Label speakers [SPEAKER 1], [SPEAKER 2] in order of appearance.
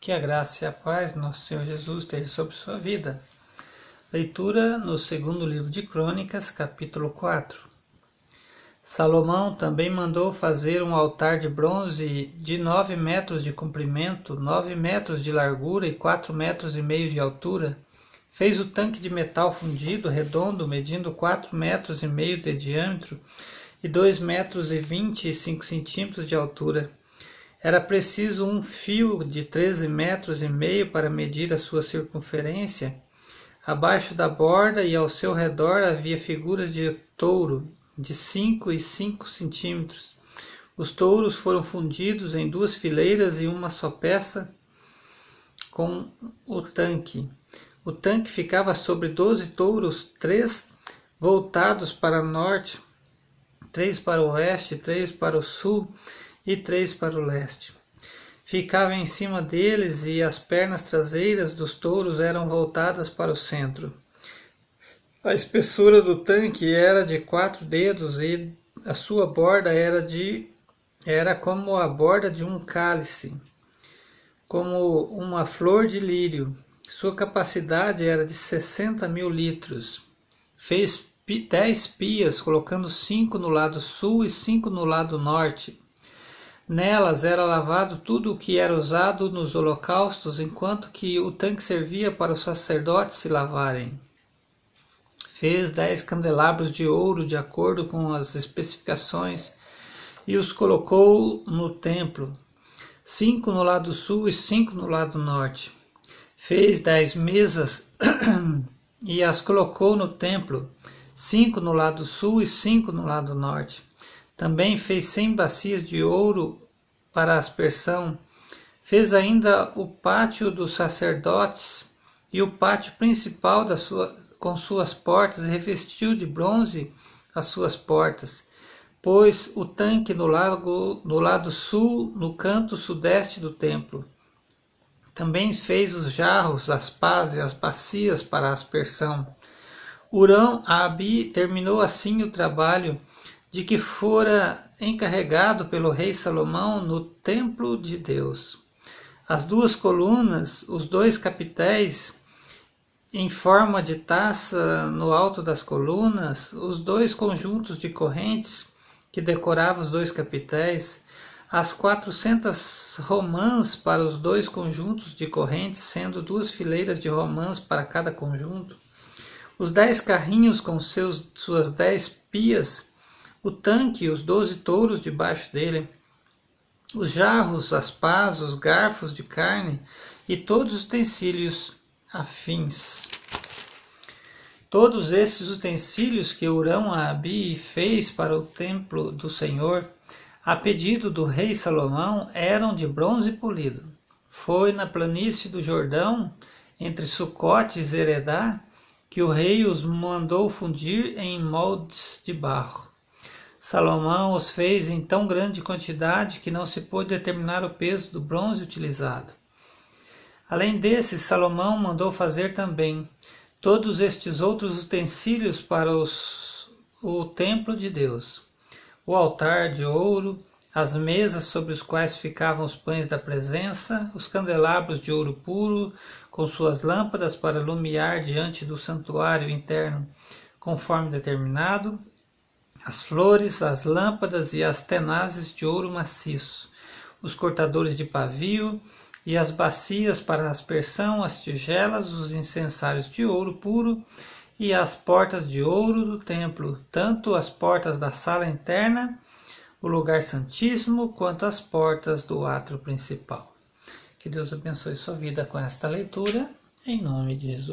[SPEAKER 1] Que a graça e a paz nosso Senhor Jesus esteja sobre sua vida. Leitura no segundo livro de Crônicas, capítulo 4. Salomão também mandou fazer um altar de bronze de nove metros de comprimento, nove metros de largura e quatro metros e meio de altura. Fez o tanque de metal fundido redondo, medindo quatro metros e meio de diâmetro e dois metros e vinte e cinco centímetros de altura era preciso um fio de 13 metros e meio para medir a sua circunferência. Abaixo da borda e ao seu redor havia figuras de touro de 5 e 5 centímetros. Os touros foram fundidos em duas fileiras e uma só peça com o tanque. O tanque ficava sobre doze touros, três voltados para norte, três para o oeste, três para o sul e três para o leste. Ficava em cima deles e as pernas traseiras dos touros eram voltadas para o centro. A espessura do tanque era de quatro dedos e a sua borda era de era como a borda de um cálice, como uma flor de lírio. Sua capacidade era de 60 mil litros. Fez dez pias, colocando cinco no lado sul e cinco no lado norte. Nelas era lavado tudo o que era usado nos holocaustos, enquanto que o tanque servia para os sacerdotes se lavarem. Fez dez candelabros de ouro de acordo com as especificações e os colocou no templo, cinco no lado sul e cinco no lado norte. Fez dez mesas e as colocou no templo, cinco no lado sul e cinco no lado norte. Também fez cem bacias de ouro para aspersão. Fez ainda o pátio dos sacerdotes e o pátio principal da sua, com suas portas, e revestiu de bronze as suas portas. Pôs o tanque no, lago, no lado sul, no canto sudeste do templo. Também fez os jarros, as pás e as bacias para aspersão. Urão Abi terminou assim o trabalho de que fora encarregado pelo rei Salomão no templo de Deus. As duas colunas, os dois capitéis em forma de taça no alto das colunas, os dois conjuntos de correntes que decoravam os dois capitéis, as quatrocentas romãs para os dois conjuntos de correntes, sendo duas fileiras de romãs para cada conjunto, os dez carrinhos com seus, suas dez pias, o tanque e os doze touros debaixo dele, os jarros, as pás, os garfos de carne e todos os utensílios afins. Todos esses utensílios que Urão Abi fez para o templo do Senhor, a pedido do rei Salomão, eram de bronze polido. Foi na planície do Jordão, entre Sucote e Zeredá, que o rei os mandou fundir em moldes de barro. Salomão os fez em tão grande quantidade que não se pôde determinar o peso do bronze utilizado. Além desses, Salomão mandou fazer também todos estes outros utensílios para os, o templo de Deus: o altar de ouro, as mesas sobre os quais ficavam os pães da presença, os candelabros de ouro puro, com suas lâmpadas para iluminar diante do santuário interno, conforme determinado, as flores, as lâmpadas e as tenazes de ouro maciço, os cortadores de pavio e as bacias para aspersão, as tigelas, os incensários de ouro puro e as portas de ouro do templo, tanto as portas da sala interna, o lugar santíssimo, quanto as portas do átrio principal. Que Deus abençoe sua vida com esta leitura, em nome de Jesus.